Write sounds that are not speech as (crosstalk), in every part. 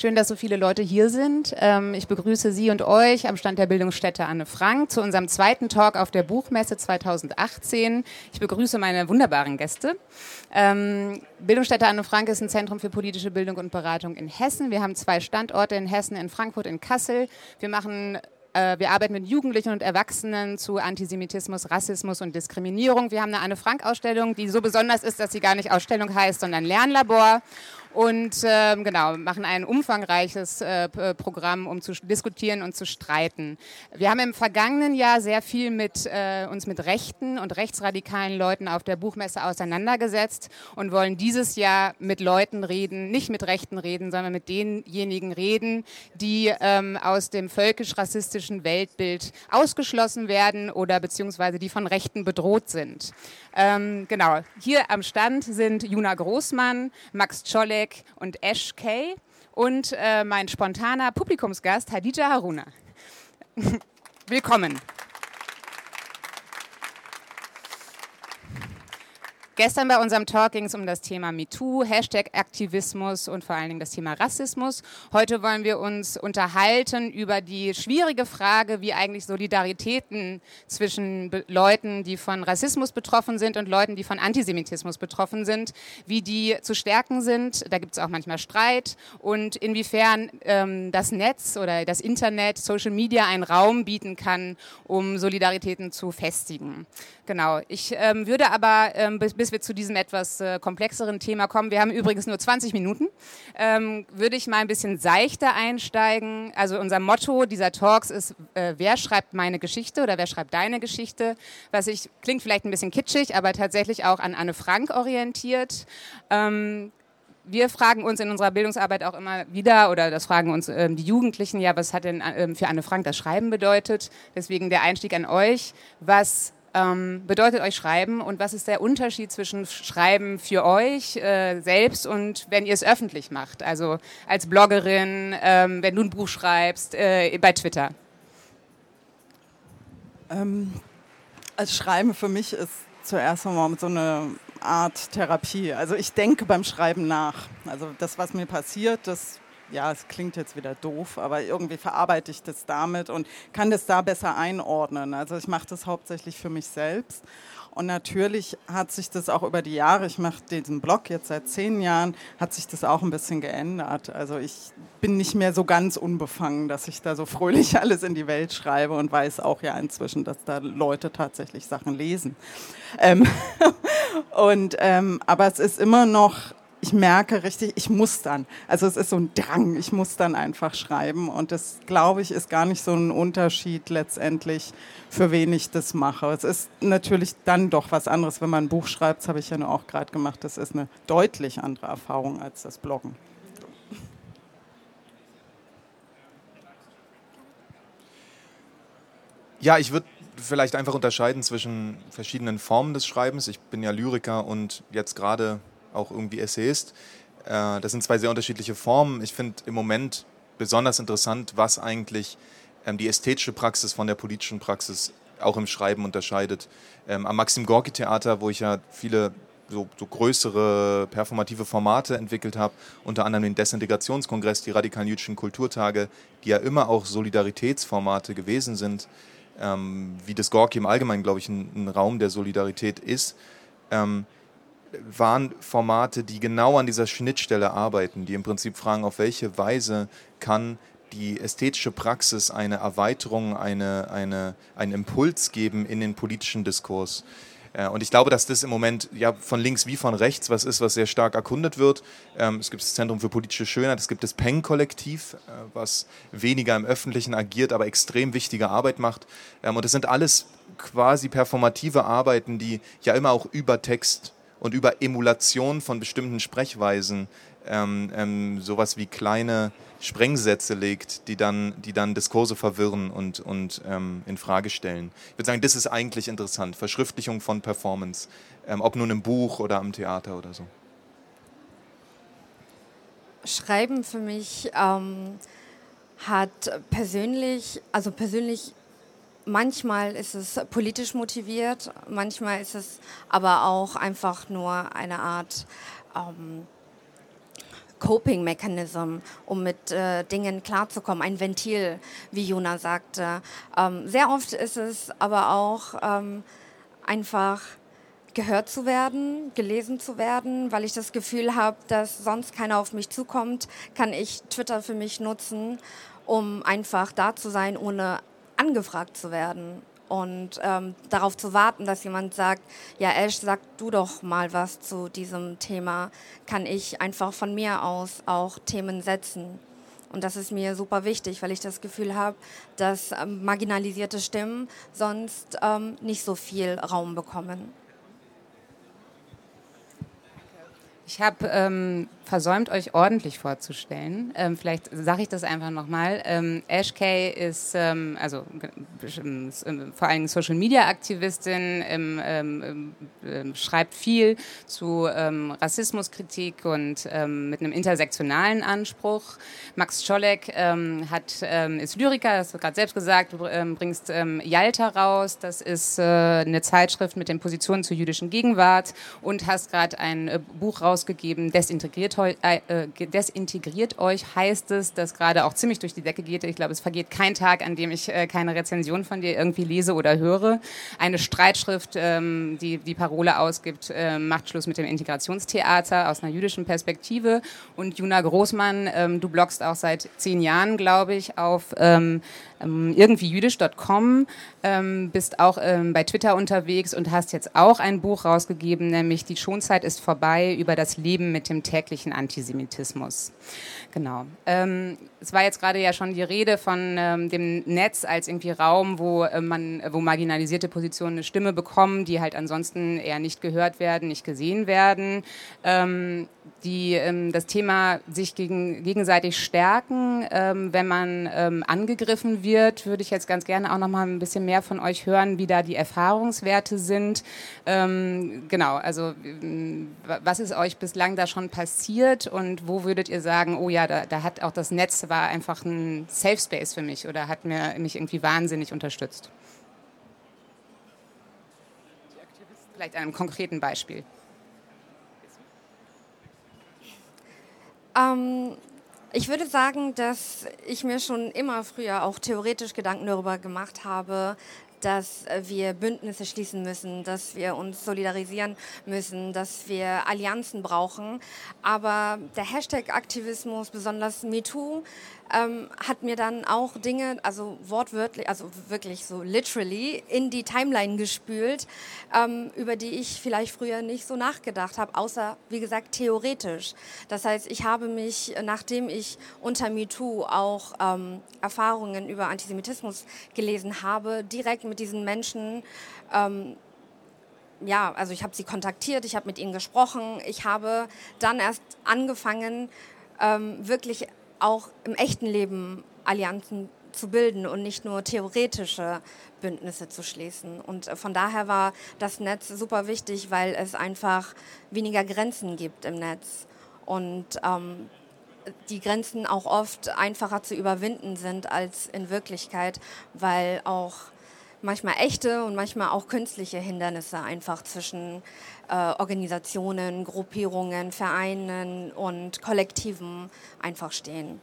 Schön, dass so viele Leute hier sind. Ähm, ich begrüße Sie und euch am Stand der Bildungsstätte Anne Frank zu unserem zweiten Talk auf der Buchmesse 2018. Ich begrüße meine wunderbaren Gäste. Ähm, Bildungsstätte Anne Frank ist ein Zentrum für politische Bildung und Beratung in Hessen. Wir haben zwei Standorte in Hessen, in Frankfurt, in Kassel. Wir machen äh, wir arbeiten mit Jugendlichen und Erwachsenen zu Antisemitismus, Rassismus und Diskriminierung. Wir haben eine Anne Frank-Ausstellung, die so besonders ist, dass sie gar nicht Ausstellung heißt, sondern Lernlabor und ähm, genau, machen ein umfangreiches äh, Programm, um zu diskutieren und zu streiten. Wir haben im vergangenen Jahr sehr viel mit äh, uns mit rechten und rechtsradikalen Leuten auf der Buchmesse auseinandergesetzt und wollen dieses Jahr mit Leuten reden, nicht mit Rechten reden, sondern mit denjenigen reden, die ähm, aus dem völkisch-rassistischen Weltbild ausgeschlossen werden oder beziehungsweise die von Rechten bedroht sind. Ähm, genau, hier am Stand sind Juna Großmann, Max Czolek und Ash Kay und äh, mein spontaner Publikumsgast Hadija Haruna. (laughs) Willkommen. Gestern bei unserem Talk ging es um das Thema MeToo, Hashtag-Aktivismus und vor allen Dingen das Thema Rassismus. Heute wollen wir uns unterhalten über die schwierige Frage, wie eigentlich Solidaritäten zwischen Leuten, die von Rassismus betroffen sind und Leuten, die von Antisemitismus betroffen sind, wie die zu stärken sind. Da gibt es auch manchmal Streit und inwiefern ähm, das Netz oder das Internet, Social Media einen Raum bieten kann, um Solidaritäten zu festigen. Genau. Ich ähm, würde aber, ähm, bis, bis, wir zu diesem etwas äh, komplexeren Thema kommen, wir haben übrigens nur 20 Minuten, ähm, würde ich mal ein bisschen seichter einsteigen. Also unser Motto dieser Talks ist, äh, wer schreibt meine Geschichte oder wer schreibt deine Geschichte? Was ich, klingt vielleicht ein bisschen kitschig, aber tatsächlich auch an Anne Frank orientiert. Ähm, wir fragen uns in unserer Bildungsarbeit auch immer wieder, oder das fragen uns ähm, die Jugendlichen, ja, was hat denn ähm, für Anne Frank das Schreiben bedeutet? Deswegen der Einstieg an euch. Was ähm, bedeutet euch Schreiben und was ist der Unterschied zwischen Schreiben für euch äh, selbst und wenn ihr es öffentlich macht? Also als Bloggerin, ähm, wenn du ein Buch schreibst, äh, bei Twitter. Ähm, als Schreiben für mich ist zuerst einmal so eine Art Therapie. Also ich denke beim Schreiben nach. Also das, was mir passiert, das ja, es klingt jetzt wieder doof, aber irgendwie verarbeite ich das damit und kann das da besser einordnen. Also ich mache das hauptsächlich für mich selbst. Und natürlich hat sich das auch über die Jahre, ich mache diesen Blog jetzt seit zehn Jahren, hat sich das auch ein bisschen geändert. Also ich bin nicht mehr so ganz unbefangen, dass ich da so fröhlich (laughs) alles in die Welt schreibe und weiß auch ja inzwischen, dass da Leute tatsächlich Sachen lesen. Ähm (laughs) und, ähm, aber es ist immer noch ich merke richtig, ich muss dann. Also es ist so ein Drang, ich muss dann einfach schreiben. Und das, glaube ich, ist gar nicht so ein Unterschied letztendlich, für wen ich das mache. Es ist natürlich dann doch was anderes, wenn man ein Buch schreibt, das habe ich ja auch gerade gemacht. Das ist eine deutlich andere Erfahrung als das Bloggen. Ja, ich würde vielleicht einfach unterscheiden zwischen verschiedenen Formen des Schreibens. Ich bin ja Lyriker und jetzt gerade auch irgendwie Essayist. Äh, das sind zwei sehr unterschiedliche Formen. Ich finde im Moment besonders interessant, was eigentlich ähm, die ästhetische Praxis von der politischen Praxis auch im Schreiben unterscheidet. Ähm, am Maxim Gorki Theater, wo ich ja viele so, so, größere performative Formate entwickelt habe, unter anderem den Desintegrationskongress, die radikalen jüdischen Kulturtage, die ja immer auch Solidaritätsformate gewesen sind, ähm, wie das Gorki im Allgemeinen, glaube ich, ein, ein, Raum der Solidarität ist. Ähm, waren Formate, die genau an dieser Schnittstelle arbeiten, die im Prinzip fragen, auf welche Weise kann die ästhetische Praxis eine Erweiterung, eine, eine, einen Impuls geben in den politischen Diskurs. Äh, und ich glaube, dass das im Moment ja von links wie von rechts was ist, was sehr stark erkundet wird. Ähm, es gibt das Zentrum für politische Schönheit, es gibt das Peng-Kollektiv, äh, was weniger im Öffentlichen agiert, aber extrem wichtige Arbeit macht. Ähm, und das sind alles quasi performative Arbeiten, die ja immer auch über Text und über Emulation von bestimmten Sprechweisen ähm, ähm, sowas wie kleine Sprengsätze legt, die dann, die dann Diskurse verwirren und, und ähm, in Frage stellen. Ich würde sagen, das ist eigentlich interessant. Verschriftlichung von Performance, ähm, ob nun im Buch oder am Theater oder so. Schreiben für mich ähm, hat persönlich, also persönlich Manchmal ist es politisch motiviert, manchmal ist es aber auch einfach nur eine Art ähm, Coping Mechanism, um mit äh, Dingen klarzukommen, ein Ventil, wie Juna sagte. Ähm, sehr oft ist es aber auch ähm, einfach gehört zu werden, gelesen zu werden, weil ich das Gefühl habe, dass sonst keiner auf mich zukommt, kann ich Twitter für mich nutzen, um einfach da zu sein, ohne angefragt zu werden und ähm, darauf zu warten, dass jemand sagt, ja Ash, sag du doch mal was zu diesem Thema, kann ich einfach von mir aus auch Themen setzen. Und das ist mir super wichtig, weil ich das Gefühl habe, dass ähm, marginalisierte Stimmen sonst ähm, nicht so viel Raum bekommen. Ich habe ähm, versäumt, euch ordentlich vorzustellen. Ähm, vielleicht sage ich das einfach nochmal. Ähm, Ash Kay ist ähm, also ähm, vor allem Social Media Aktivistin, ähm, ähm, schreibt viel zu Rassismuskritik und mit einem intersektionalen Anspruch. Max Scholleck hat, ist Lyriker, das hast du gerade selbst gesagt. Du bringst Yalta raus. Das ist äh, eine Zeitschrift mit den Positionen zur jüdischen Gegenwart und hast gerade ein äh, Buch rausgegeben, Desintegriert äh, desintegriert euch, heißt es, das gerade auch ziemlich durch die Decke geht. Ich glaube, es vergeht kein Tag, an dem ich äh, keine Rezension von dir irgendwie lese oder höre. Eine Streitschrift, ähm, die die Parole ausgibt, äh, macht Schluss mit dem Integrationstheater aus einer jüdischen Perspektive. Und Juna Großmann, ähm, du bloggst auch seit zehn Jahren, glaube ich, auf ähm, ähm irgendwie jüdisch.com, ähm, bist auch ähm, bei Twitter unterwegs und hast jetzt auch ein Buch rausgegeben, nämlich Die Schonzeit ist vorbei über das Leben mit dem täglichen Antisemitismus. Genau. Es war jetzt gerade ja schon die Rede von ähm, dem Netz als irgendwie Raum, wo äh, man, wo marginalisierte Positionen eine Stimme bekommen, die halt ansonsten eher nicht gehört werden, nicht gesehen werden. Ähm, die ähm, das Thema sich gegen, gegenseitig stärken, ähm, wenn man ähm, angegriffen wird, würde ich jetzt ganz gerne auch noch mal ein bisschen mehr von euch hören, wie da die Erfahrungswerte sind. Ähm, genau, also was ist euch bislang da schon passiert und wo würdet ihr sagen, oh ja, da, da hat auch das Netz war einfach ein Safe Space für mich oder hat mir mich irgendwie wahnsinnig unterstützt? Vielleicht einem konkreten Beispiel. Ähm, ich würde sagen, dass ich mir schon immer früher auch theoretisch Gedanken darüber gemacht habe, dass wir Bündnisse schließen müssen, dass wir uns solidarisieren müssen, dass wir Allianzen brauchen. Aber der Hashtag Aktivismus, besonders MeToo, ähm, hat mir dann auch Dinge, also wortwörtlich, also wirklich so literally, in die Timeline gespült, ähm, über die ich vielleicht früher nicht so nachgedacht habe, außer, wie gesagt, theoretisch. Das heißt, ich habe mich, nachdem ich unter MeToo auch ähm, Erfahrungen über Antisemitismus gelesen habe, direkt mit diesen Menschen ähm, ja, also ich habe sie kontaktiert, ich habe mit ihnen gesprochen, ich habe dann erst angefangen, ähm, wirklich auch im echten Leben Allianzen zu bilden und nicht nur theoretische Bündnisse zu schließen. Und äh, von daher war das Netz super wichtig, weil es einfach weniger Grenzen gibt im Netz und ähm, die Grenzen auch oft einfacher zu überwinden sind als in Wirklichkeit, weil auch manchmal echte und manchmal auch künstliche Hindernisse einfach zwischen äh, Organisationen, Gruppierungen, Vereinen und Kollektiven einfach stehen.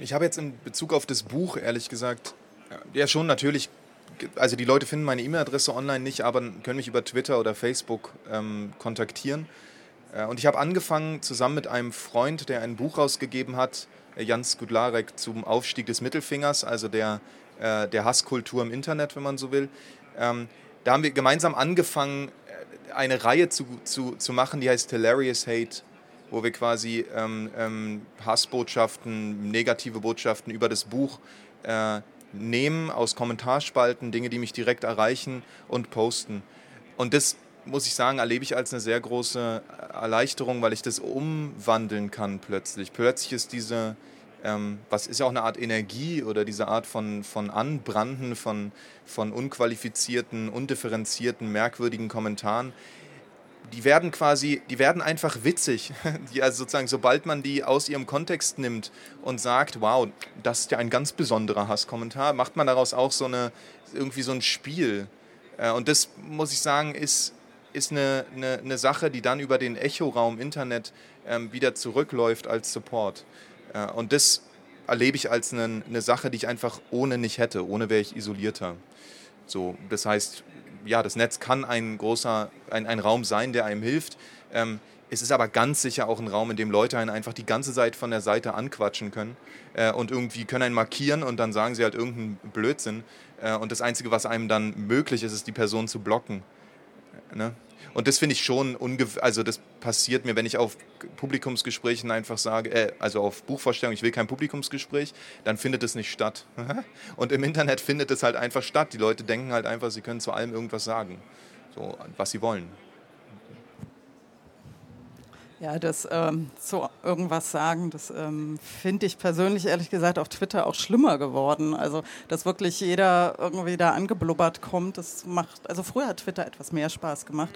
Ich habe jetzt in Bezug auf das Buch, ehrlich gesagt, ja schon natürlich, also die Leute finden meine E-Mail-Adresse online nicht, aber können mich über Twitter oder Facebook ähm, kontaktieren. Äh, und ich habe angefangen zusammen mit einem Freund, der ein Buch rausgegeben hat, äh, Jans Gudlarek zum Aufstieg des Mittelfingers, also der, äh, der Hasskultur im Internet, wenn man so will. Ähm, da haben wir gemeinsam angefangen, äh, eine Reihe zu, zu, zu machen, die heißt Hilarious Hate, wo wir quasi ähm, ähm, Hassbotschaften, negative Botschaften über das Buch äh, nehmen aus Kommentarspalten, Dinge, die mich direkt erreichen und posten. Und das muss ich sagen, erlebe ich als eine sehr große Erleichterung, weil ich das umwandeln kann plötzlich. Plötzlich ist diese, ähm, was ist ja auch eine Art Energie oder diese Art von, von Anbranden von, von unqualifizierten, undifferenzierten, merkwürdigen Kommentaren, die werden quasi, die werden einfach witzig. (laughs) Die, also sozusagen, sobald man die aus ihrem Kontext nimmt und sagt, wow, das ist ja ein ganz besonderer Hasskommentar, macht man daraus auch so eine, irgendwie so ein Spiel. Äh, und das, muss ich sagen, ist ist eine, eine, eine Sache, die dann über den Echoraum Internet ähm, wieder zurückläuft als Support. Äh, und das erlebe ich als eine, eine Sache, die ich einfach ohne nicht hätte. Ohne wäre ich isolierter. So, das heißt, ja, das Netz kann ein großer, ein, ein Raum sein, der einem hilft. Ähm, es ist aber ganz sicher auch ein Raum, in dem Leute einen einfach die ganze Zeit von der Seite anquatschen können äh, und irgendwie können einen markieren und dann sagen sie halt irgendeinen Blödsinn. Äh, und das Einzige, was einem dann möglich ist, ist die Person zu blocken. Ne? Und das finde ich schon, also das passiert mir, wenn ich auf Publikumsgesprächen einfach sage, äh, also auf Buchvorstellungen, ich will kein Publikumsgespräch, dann findet es nicht statt. (laughs) Und im Internet findet es halt einfach statt. Die Leute denken halt einfach, sie können zu allem irgendwas sagen, so, was sie wollen. Ja, das ähm, so irgendwas sagen, das ähm, finde ich persönlich ehrlich gesagt auf Twitter auch schlimmer geworden. Also, dass wirklich jeder irgendwie da angeblubbert kommt, das macht, also früher hat Twitter etwas mehr Spaß gemacht.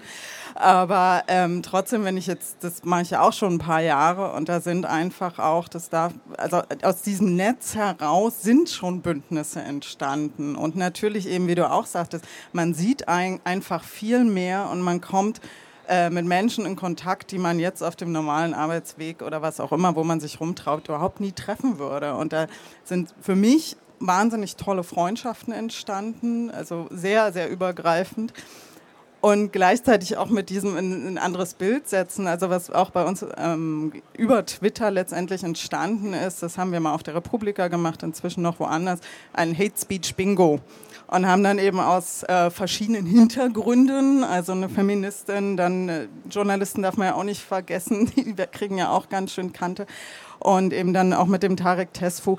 Aber ähm, trotzdem, wenn ich jetzt, das mache ich ja auch schon ein paar Jahre und da sind einfach auch, das darf, also aus diesem Netz heraus sind schon Bündnisse entstanden. Und natürlich eben, wie du auch sagtest, man sieht ein, einfach viel mehr und man kommt äh, mit Menschen in Kontakt, die man jetzt auf dem normalen Arbeitsweg oder was auch immer, wo man sich rumtraut, überhaupt nie treffen würde. Und da sind für mich wahnsinnig tolle Freundschaften entstanden, also sehr, sehr übergreifend. Und gleichzeitig auch mit diesem in ein anderes Bild setzen, also was auch bei uns ähm, über Twitter letztendlich entstanden ist, das haben wir mal auf der Republika gemacht, inzwischen noch woanders, ein Hate Speech Bingo und haben dann eben aus äh, verschiedenen (laughs) Hintergründen, also eine Feministin, dann äh, Journalisten darf man ja auch nicht vergessen, (laughs) die kriegen ja auch ganz schön Kante und eben dann auch mit dem Tarek Tesfu.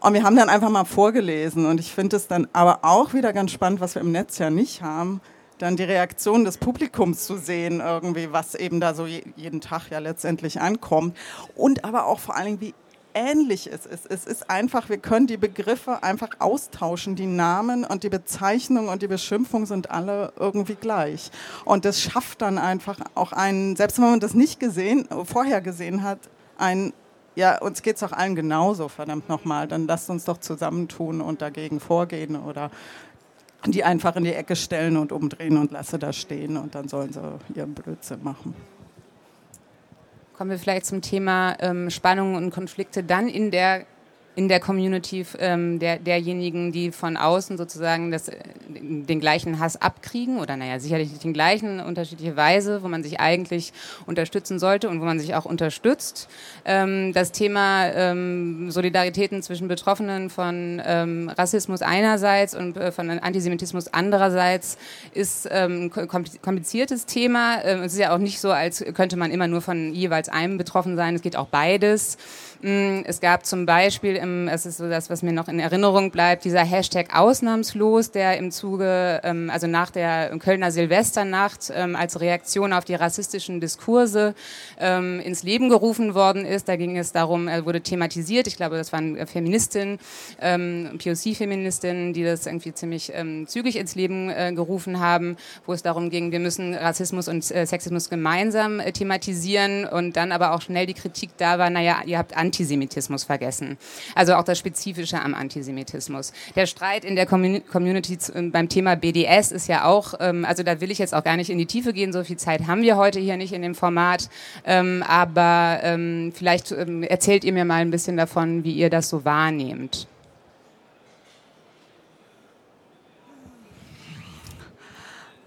Und wir haben dann einfach mal vorgelesen und ich finde es dann aber auch wieder ganz spannend, was wir im Netz ja nicht haben, dann die Reaktion des Publikums zu sehen, irgendwie, was eben da so jeden Tag ja letztendlich ankommt. Und aber auch vor allen Dingen, wie ähnlich es ist. Es ist einfach, wir können die Begriffe einfach austauschen. Die Namen und die Bezeichnung und die Beschimpfung sind alle irgendwie gleich. Und das schafft dann einfach auch einen, selbst wenn man das nicht gesehen, vorher gesehen hat, ein ja, uns geht es auch allen genauso, verdammt nochmal. Dann lasst uns doch zusammentun und dagegen vorgehen oder die einfach in die Ecke stellen und umdrehen und lasse da stehen und dann sollen sie ihren Blödsinn machen. Kommen wir vielleicht zum Thema ähm, Spannungen und Konflikte dann in der in der Community ähm, der, derjenigen, die von außen sozusagen das, äh, den gleichen Hass abkriegen oder naja, sicherlich nicht den gleichen, unterschiedliche Weise, wo man sich eigentlich unterstützen sollte und wo man sich auch unterstützt. Ähm, das Thema ähm, Solidaritäten zwischen Betroffenen von ähm, Rassismus einerseits und äh, von Antisemitismus andererseits ist ähm, kompliziertes Thema. Ähm, es ist ja auch nicht so, als könnte man immer nur von jeweils einem betroffen sein. Es geht auch beides. Es gab zum Beispiel, im, es ist so das, was mir noch in Erinnerung bleibt, dieser Hashtag Ausnahmslos, der im Zuge, ähm, also nach der Kölner Silvesternacht ähm, als Reaktion auf die rassistischen Diskurse ähm, ins Leben gerufen worden ist. Da ging es darum, er wurde thematisiert. Ich glaube, das waren Feministinnen, POC-Feministinnen, die das irgendwie ziemlich zügig ins Leben äh, gerufen haben, wo es darum ging, wir müssen Rassismus und äh, Sexismus gemeinsam äh, thematisieren und dann aber auch schnell die Kritik da war, naja, ihr habt Antisemitismus vergessen. Also auch das Spezifische am Antisemitismus. Der Streit in der Community ähm, beim Thema BDS ist ja auch, ähm, also da will ich jetzt auch gar nicht in die Tiefe gehen, so viel Zeit haben wir heute hier nicht in dem Format, ähm, aber vielleicht erzählt ihr mir mal ein bisschen davon, wie ihr das so wahrnehmt.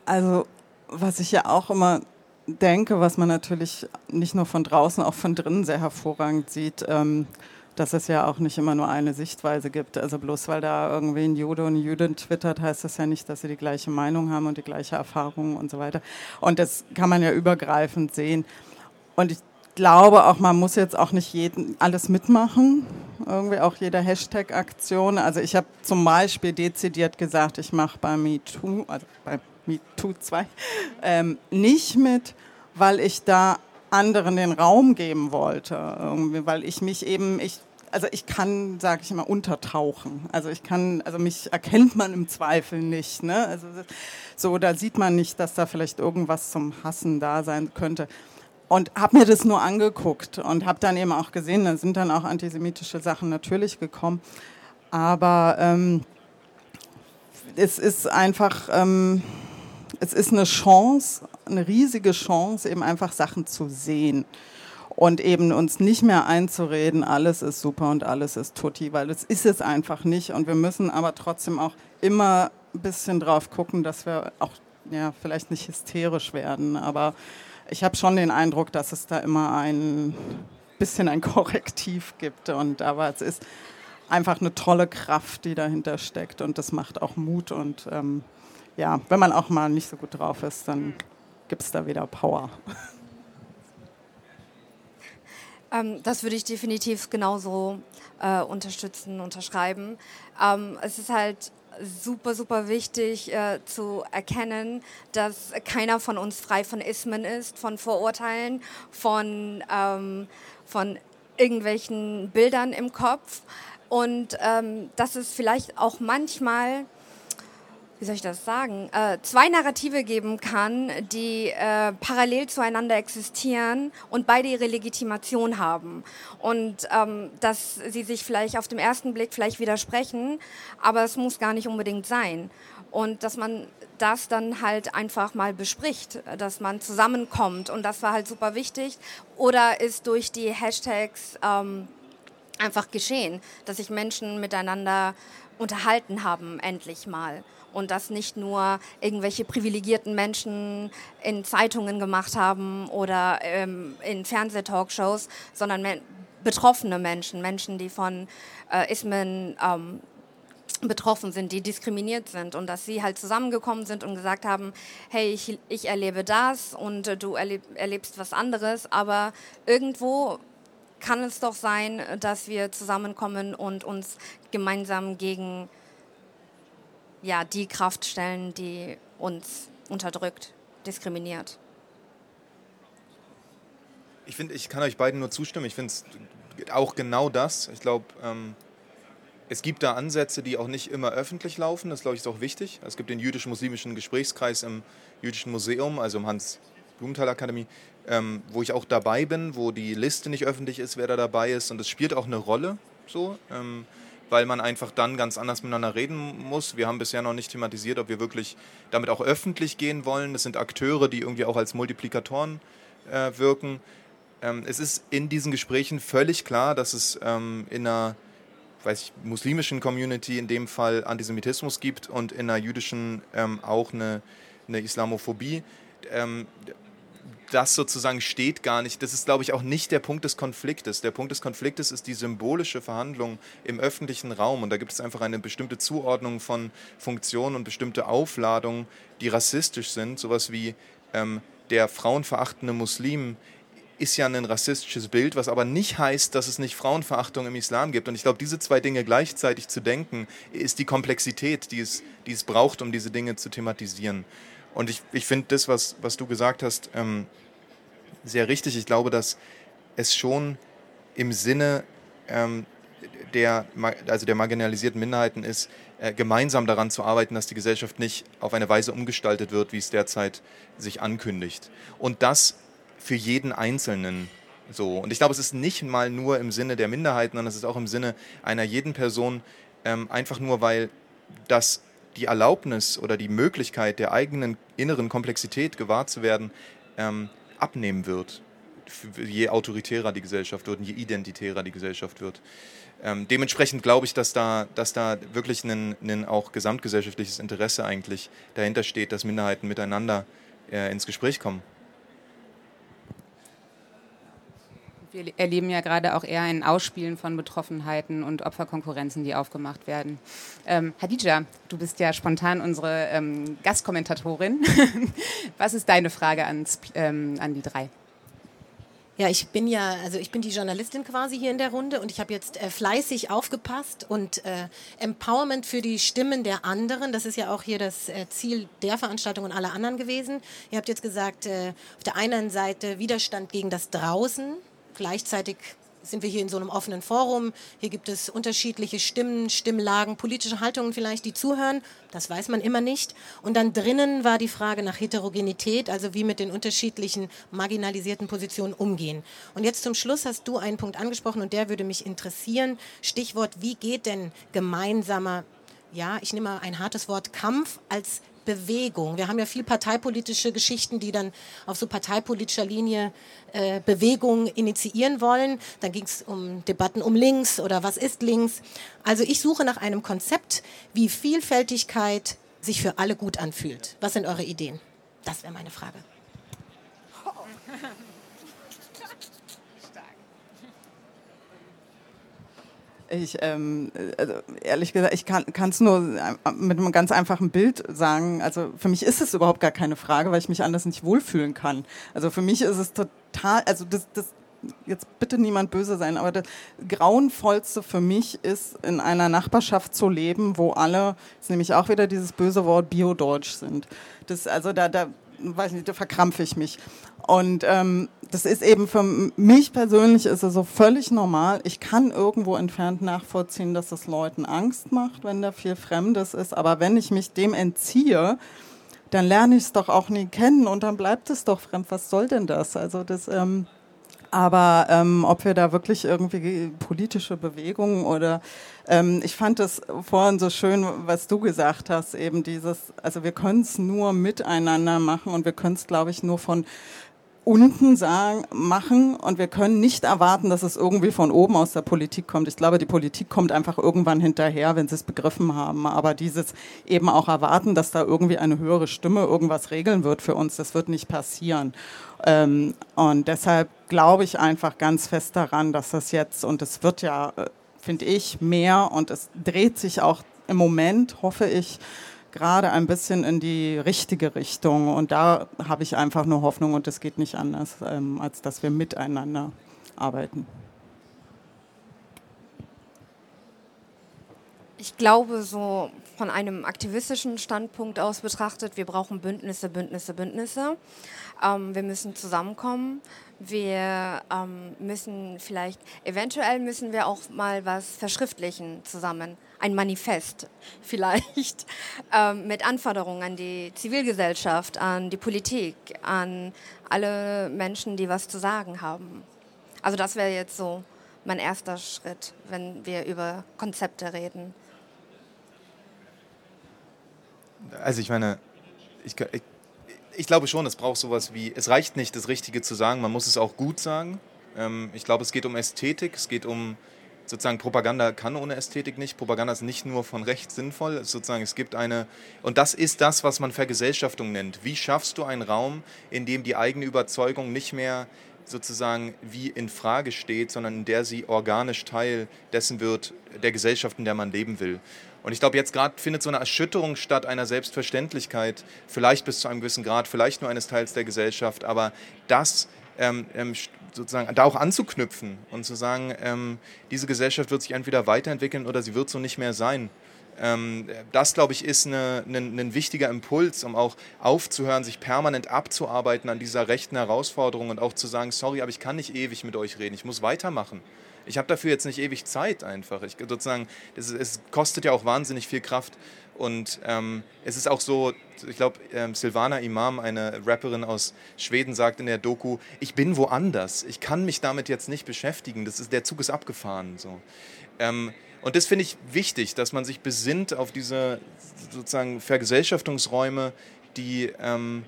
Also was ich ja auch immer denke, was man natürlich nicht nur von draußen, auch von drinnen sehr hervorragend sieht, ähm, dass es ja auch nicht immer nur eine Sichtweise gibt. Also bloß weil da irgendwie ein Jude und eine Jüdin twittert, heißt das ja nicht, dass sie die gleiche Meinung haben und die gleiche Erfahrung und so weiter. Und das kann man ja übergreifend sehen. Und ich glaube auch, man muss jetzt auch nicht jeden, alles mitmachen, irgendwie auch jede Hashtag-Aktion. Also ich habe zum Beispiel dezidiert gesagt, ich mache bei MeToo, also bei MeToo 2, ähm, nicht mit, weil ich da anderen den Raum geben wollte, weil ich mich eben, ich, also ich kann, sage ich immer, untertauchen. Also ich kann, also mich erkennt man im Zweifel nicht. Ne? Also so, da sieht man nicht, dass da vielleicht irgendwas zum Hassen da sein könnte. Und habe mir das nur angeguckt und habe dann eben auch gesehen, da sind dann auch antisemitische Sachen natürlich gekommen. Aber ähm, es ist einfach, ähm, es ist eine Chance, eine riesige Chance, eben einfach Sachen zu sehen und eben uns nicht mehr einzureden, alles ist super und alles ist tutti, weil das ist es einfach nicht. Und wir müssen aber trotzdem auch immer ein bisschen drauf gucken, dass wir auch ja, vielleicht nicht hysterisch werden. Aber ich habe schon den Eindruck, dass es da immer ein bisschen ein (laughs) Korrektiv gibt. Und aber es ist einfach eine tolle Kraft, die dahinter steckt. Und das macht auch Mut. Und ähm, ja, wenn man auch mal nicht so gut drauf ist, dann gibt es da wieder Power. Ähm, das würde ich definitiv genauso äh, unterstützen, unterschreiben. Ähm, es ist halt super, super wichtig äh, zu erkennen, dass keiner von uns frei von Ismen ist, von Vorurteilen, von, ähm, von irgendwelchen Bildern im Kopf. Und ähm, dass es vielleicht auch manchmal wie soll ich das sagen, äh, zwei Narrative geben kann, die äh, parallel zueinander existieren und beide ihre Legitimation haben. Und ähm, dass sie sich vielleicht auf den ersten Blick vielleicht widersprechen, aber es muss gar nicht unbedingt sein. Und dass man das dann halt einfach mal bespricht, dass man zusammenkommt. Und das war halt super wichtig. Oder ist durch die Hashtags ähm, einfach geschehen, dass sich Menschen miteinander unterhalten haben, endlich mal und das nicht nur irgendwelche privilegierten Menschen in Zeitungen gemacht haben oder ähm, in Fernsehtalkshows, sondern me betroffene Menschen, Menschen, die von äh, Ismen ähm, betroffen sind, die diskriminiert sind und dass sie halt zusammengekommen sind und gesagt haben, hey, ich, ich erlebe das und äh, du erleb, erlebst was anderes, aber irgendwo kann es doch sein, dass wir zusammenkommen und uns gemeinsam gegen ja, die Kraft stellen, die uns unterdrückt, diskriminiert. Ich finde, ich kann euch beiden nur zustimmen. Ich finde es auch genau das. Ich glaube, ähm, es gibt da Ansätze, die auch nicht immer öffentlich laufen. Das, glaube ich, ist auch wichtig. Es gibt den jüdisch-muslimischen Gesprächskreis im Jüdischen Museum, also im Hans-Blumenthal-Akademie, ähm, wo ich auch dabei bin, wo die Liste nicht öffentlich ist, wer da dabei ist. Und es spielt auch eine Rolle. So. Ähm, weil man einfach dann ganz anders miteinander reden muss. Wir haben bisher noch nicht thematisiert, ob wir wirklich damit auch öffentlich gehen wollen. Das sind Akteure, die irgendwie auch als Multiplikatoren äh, wirken. Ähm, es ist in diesen Gesprächen völlig klar, dass es ähm, in einer weiß ich, muslimischen Community in dem Fall Antisemitismus gibt und in einer jüdischen ähm, auch eine, eine Islamophobie. Das sozusagen steht gar nicht. Das ist, glaube ich, auch nicht der Punkt des Konfliktes. Der Punkt des Konfliktes ist die symbolische Verhandlung im öffentlichen Raum. Und da gibt es einfach eine bestimmte Zuordnung von Funktionen und bestimmte Aufladungen, die rassistisch sind. Sowas wie ähm, der frauenverachtende Muslim ist ja ein rassistisches Bild, was aber nicht heißt, dass es nicht Frauenverachtung im Islam gibt. Und ich glaube, diese zwei Dinge gleichzeitig zu denken, ist die Komplexität, die es, die es braucht, um diese Dinge zu thematisieren. Und ich, ich finde das, was, was du gesagt hast, ähm, sehr richtig. Ich glaube, dass es schon im Sinne ähm, der, also der marginalisierten Minderheiten ist, äh, gemeinsam daran zu arbeiten, dass die Gesellschaft nicht auf eine Weise umgestaltet wird, wie es derzeit sich ankündigt. Und das für jeden Einzelnen so. Und ich glaube, es ist nicht mal nur im Sinne der Minderheiten, sondern es ist auch im Sinne einer jeden Person, ähm, einfach nur weil das die Erlaubnis oder die Möglichkeit der eigenen inneren Komplexität gewahrt zu werden, ähm, abnehmen wird. Je autoritärer die Gesellschaft wird und je identitärer die Gesellschaft wird. Ähm, dementsprechend glaube ich, dass da, dass da wirklich ein, ein auch gesamtgesellschaftliches Interesse eigentlich dahinter steht, dass Minderheiten miteinander äh, ins Gespräch kommen. Wir erleben ja gerade auch eher ein Ausspielen von Betroffenheiten und Opferkonkurrenzen, die aufgemacht werden. Ähm, Hadija, du bist ja spontan unsere ähm, Gastkommentatorin. (laughs) Was ist deine Frage ans, ähm, an die drei? Ja, ich bin ja, also ich bin die Journalistin quasi hier in der Runde und ich habe jetzt äh, fleißig aufgepasst und äh, Empowerment für die Stimmen der anderen, das ist ja auch hier das äh, Ziel der Veranstaltung und aller anderen gewesen. Ihr habt jetzt gesagt, äh, auf der einen Seite Widerstand gegen das Draußen, Gleichzeitig sind wir hier in so einem offenen Forum. Hier gibt es unterschiedliche Stimmen, Stimmlagen, politische Haltungen vielleicht, die zuhören. Das weiß man immer nicht. Und dann drinnen war die Frage nach Heterogenität, also wie mit den unterschiedlichen marginalisierten Positionen umgehen. Und jetzt zum Schluss hast du einen Punkt angesprochen und der würde mich interessieren. Stichwort, wie geht denn gemeinsamer, ja, ich nehme mal ein hartes Wort, Kampf als Bewegung. Wir haben ja viel parteipolitische Geschichten, die dann auf so parteipolitischer Linie äh, Bewegung initiieren wollen. Dann ging es um Debatten um links oder was ist links. Also ich suche nach einem Konzept, wie Vielfältigkeit sich für alle gut anfühlt. Was sind eure Ideen? Das wäre meine Frage. (laughs) Ich, ähm, also ehrlich gesagt, ich kann es nur mit einem ganz einfachen Bild sagen. Also für mich ist es überhaupt gar keine Frage, weil ich mich anders nicht wohlfühlen kann. Also für mich ist es total, also das, das jetzt bitte niemand böse sein, aber das Grauenvollste für mich ist, in einer Nachbarschaft zu leben, wo alle, ist nämlich auch wieder dieses böse Wort Bio-Deutsch sind. Das, also da, da, weiß nicht, da verkrampfe ich mich. Und ähm, das ist eben für mich persönlich ist es so völlig normal. Ich kann irgendwo entfernt nachvollziehen, dass es Leuten Angst macht, wenn da viel Fremdes ist. Aber wenn ich mich dem entziehe, dann lerne ich es doch auch nie kennen und dann bleibt es doch fremd. Was soll denn das? Also das, ähm, aber ähm, ob wir da wirklich irgendwie politische Bewegungen oder ähm, ich fand es vorhin so schön, was du gesagt hast, eben dieses, also wir können es nur miteinander machen und wir können es, glaube ich, nur von unten sagen, machen und wir können nicht erwarten, dass es irgendwie von oben aus der Politik kommt. Ich glaube, die Politik kommt einfach irgendwann hinterher, wenn sie es begriffen haben. Aber dieses eben auch erwarten, dass da irgendwie eine höhere Stimme irgendwas regeln wird für uns, das wird nicht passieren. Ähm, und deshalb glaube ich einfach ganz fest daran, dass das jetzt, und es wird ja, äh, finde ich, mehr und es dreht sich auch im Moment, hoffe ich, gerade ein bisschen in die richtige Richtung. Und da habe ich einfach nur Hoffnung und es geht nicht anders, ähm, als dass wir miteinander arbeiten. Ich glaube, so von einem aktivistischen Standpunkt aus betrachtet, wir brauchen Bündnisse, Bündnisse, Bündnisse. Ähm, wir müssen zusammenkommen. Wir ähm, müssen vielleicht, eventuell müssen wir auch mal was verschriftlichen zusammen. Ein Manifest vielleicht (laughs) ähm, mit Anforderungen an die Zivilgesellschaft, an die Politik, an alle Menschen, die was zu sagen haben. Also das wäre jetzt so mein erster Schritt, wenn wir über Konzepte reden. Also ich meine, ich, ich ich glaube schon, es braucht sowas wie, es reicht nicht, das Richtige zu sagen, man muss es auch gut sagen. Ähm, ich glaube, es geht um Ästhetik, es geht um sozusagen Propaganda kann ohne Ästhetik nicht. Propaganda ist nicht nur von rechts sinnvoll, sozusagen es gibt eine und das ist das, was man Vergesellschaftung nennt. Wie schaffst du einen Raum, in dem die eigene Überzeugung nicht mehr sozusagen wie in Frage steht, sondern in der sie organisch Teil dessen wird, der Gesellschaft, in der man leben will. Und ich glaube, jetzt gerade findet so eine Erschütterung statt einer Selbstverständlichkeit, vielleicht bis zu einem gewissen Grad, vielleicht nur eines Teils der Gesellschaft, aber das ähm, ähm, sozusagen da auch anzuknüpfen und zu sagen, ähm, diese Gesellschaft wird sich entweder weiterentwickeln oder sie wird so nicht mehr sein. Ähm, das, glaube ich, ist eine, eine, ein wichtiger Impuls, um auch aufzuhören, sich permanent abzuarbeiten an dieser rechten Herausforderung und auch zu sagen, sorry, aber ich kann nicht ewig mit euch reden, ich muss weitermachen. Ich habe dafür jetzt nicht ewig Zeit einfach. Ich, sozusagen, es, es kostet ja auch wahnsinnig viel Kraft. Und ähm, es ist auch so, ich glaube, ähm, Silvana Imam, eine Rapperin aus Schweden, sagt in der Doku, ich bin woanders. Ich kann mich damit jetzt nicht beschäftigen. Das ist, der Zug ist abgefahren. So. Ähm, und das finde ich wichtig, dass man sich besinnt auf diese sozusagen Vergesellschaftungsräume, die ähm,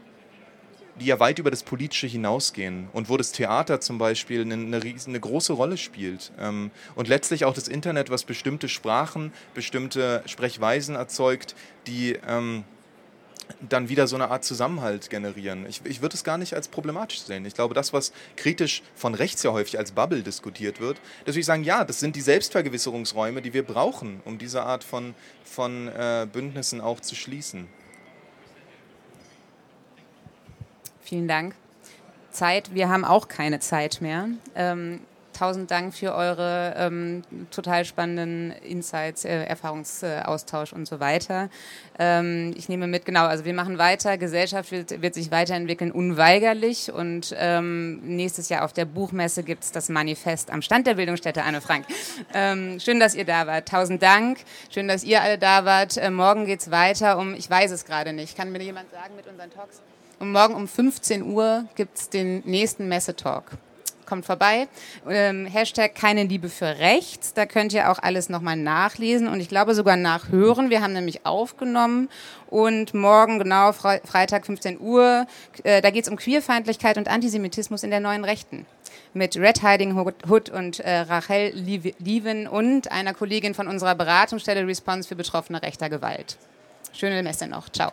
die ja weit über das Politische hinausgehen und wo das Theater zum Beispiel eine, eine, eine große Rolle spielt. Ähm, und letztlich auch das Internet, was bestimmte Sprachen, bestimmte Sprechweisen erzeugt, die ähm, dann wieder so eine Art Zusammenhalt generieren. Ich, ich würde es gar nicht als problematisch sehen. Ich glaube, das, was kritisch von rechts ja häufig als Bubble diskutiert wird, dass wir sagen, ja, das sind die Selbstvergewisserungsräume, die wir brauchen, um diese Art von, von äh, Bündnissen auch zu schließen. Vielen Dank. Zeit, wir haben auch keine Zeit mehr. Ähm, tausend Dank für eure ähm, total spannenden Insights, äh, Erfahrungsaustausch und so weiter. Ähm, ich nehme mit, genau, also wir machen weiter, Gesellschaft wird, wird sich weiterentwickeln, unweigerlich und ähm, nächstes Jahr auf der Buchmesse gibt es das Manifest am Stand der Bildungsstätte Anne Frank. Ähm, schön, dass ihr da wart. Tausend Dank. Schön, dass ihr alle da wart. Äh, morgen geht es weiter um, ich weiß es gerade nicht, kann mir jemand sagen mit unseren Talks? Und morgen um 15 Uhr gibt es den nächsten Messetalk. kommt vorbei. Ähm, Hashtag keine Liebe für rechts. Da könnt ihr auch alles nochmal nachlesen und ich glaube sogar nachhören. Wir haben nämlich aufgenommen und morgen genau Fre Freitag 15 Uhr, äh, da geht es um Queerfeindlichkeit und Antisemitismus in der neuen Rechten mit Red Hiding Hood und äh, Rachel Lieven und einer Kollegin von unserer Beratungsstelle Response für Betroffene rechter Gewalt. Schöne Messe noch. Ciao.